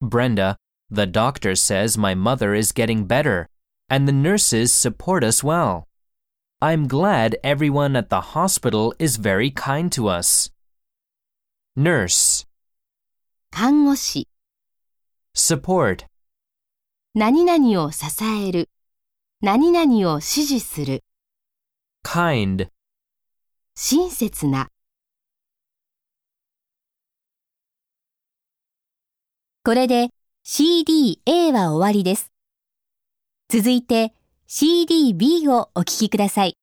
Brenda, the doctor says my mother is getting better, and the nurses support us well. I'm glad everyone at the hospital is very kind to us. Nurse, 看護師、 support, 何々を支える、何々を支持する、 kind. 親切な。 これで CD A は終わりです。続いて CDB をお聞きください。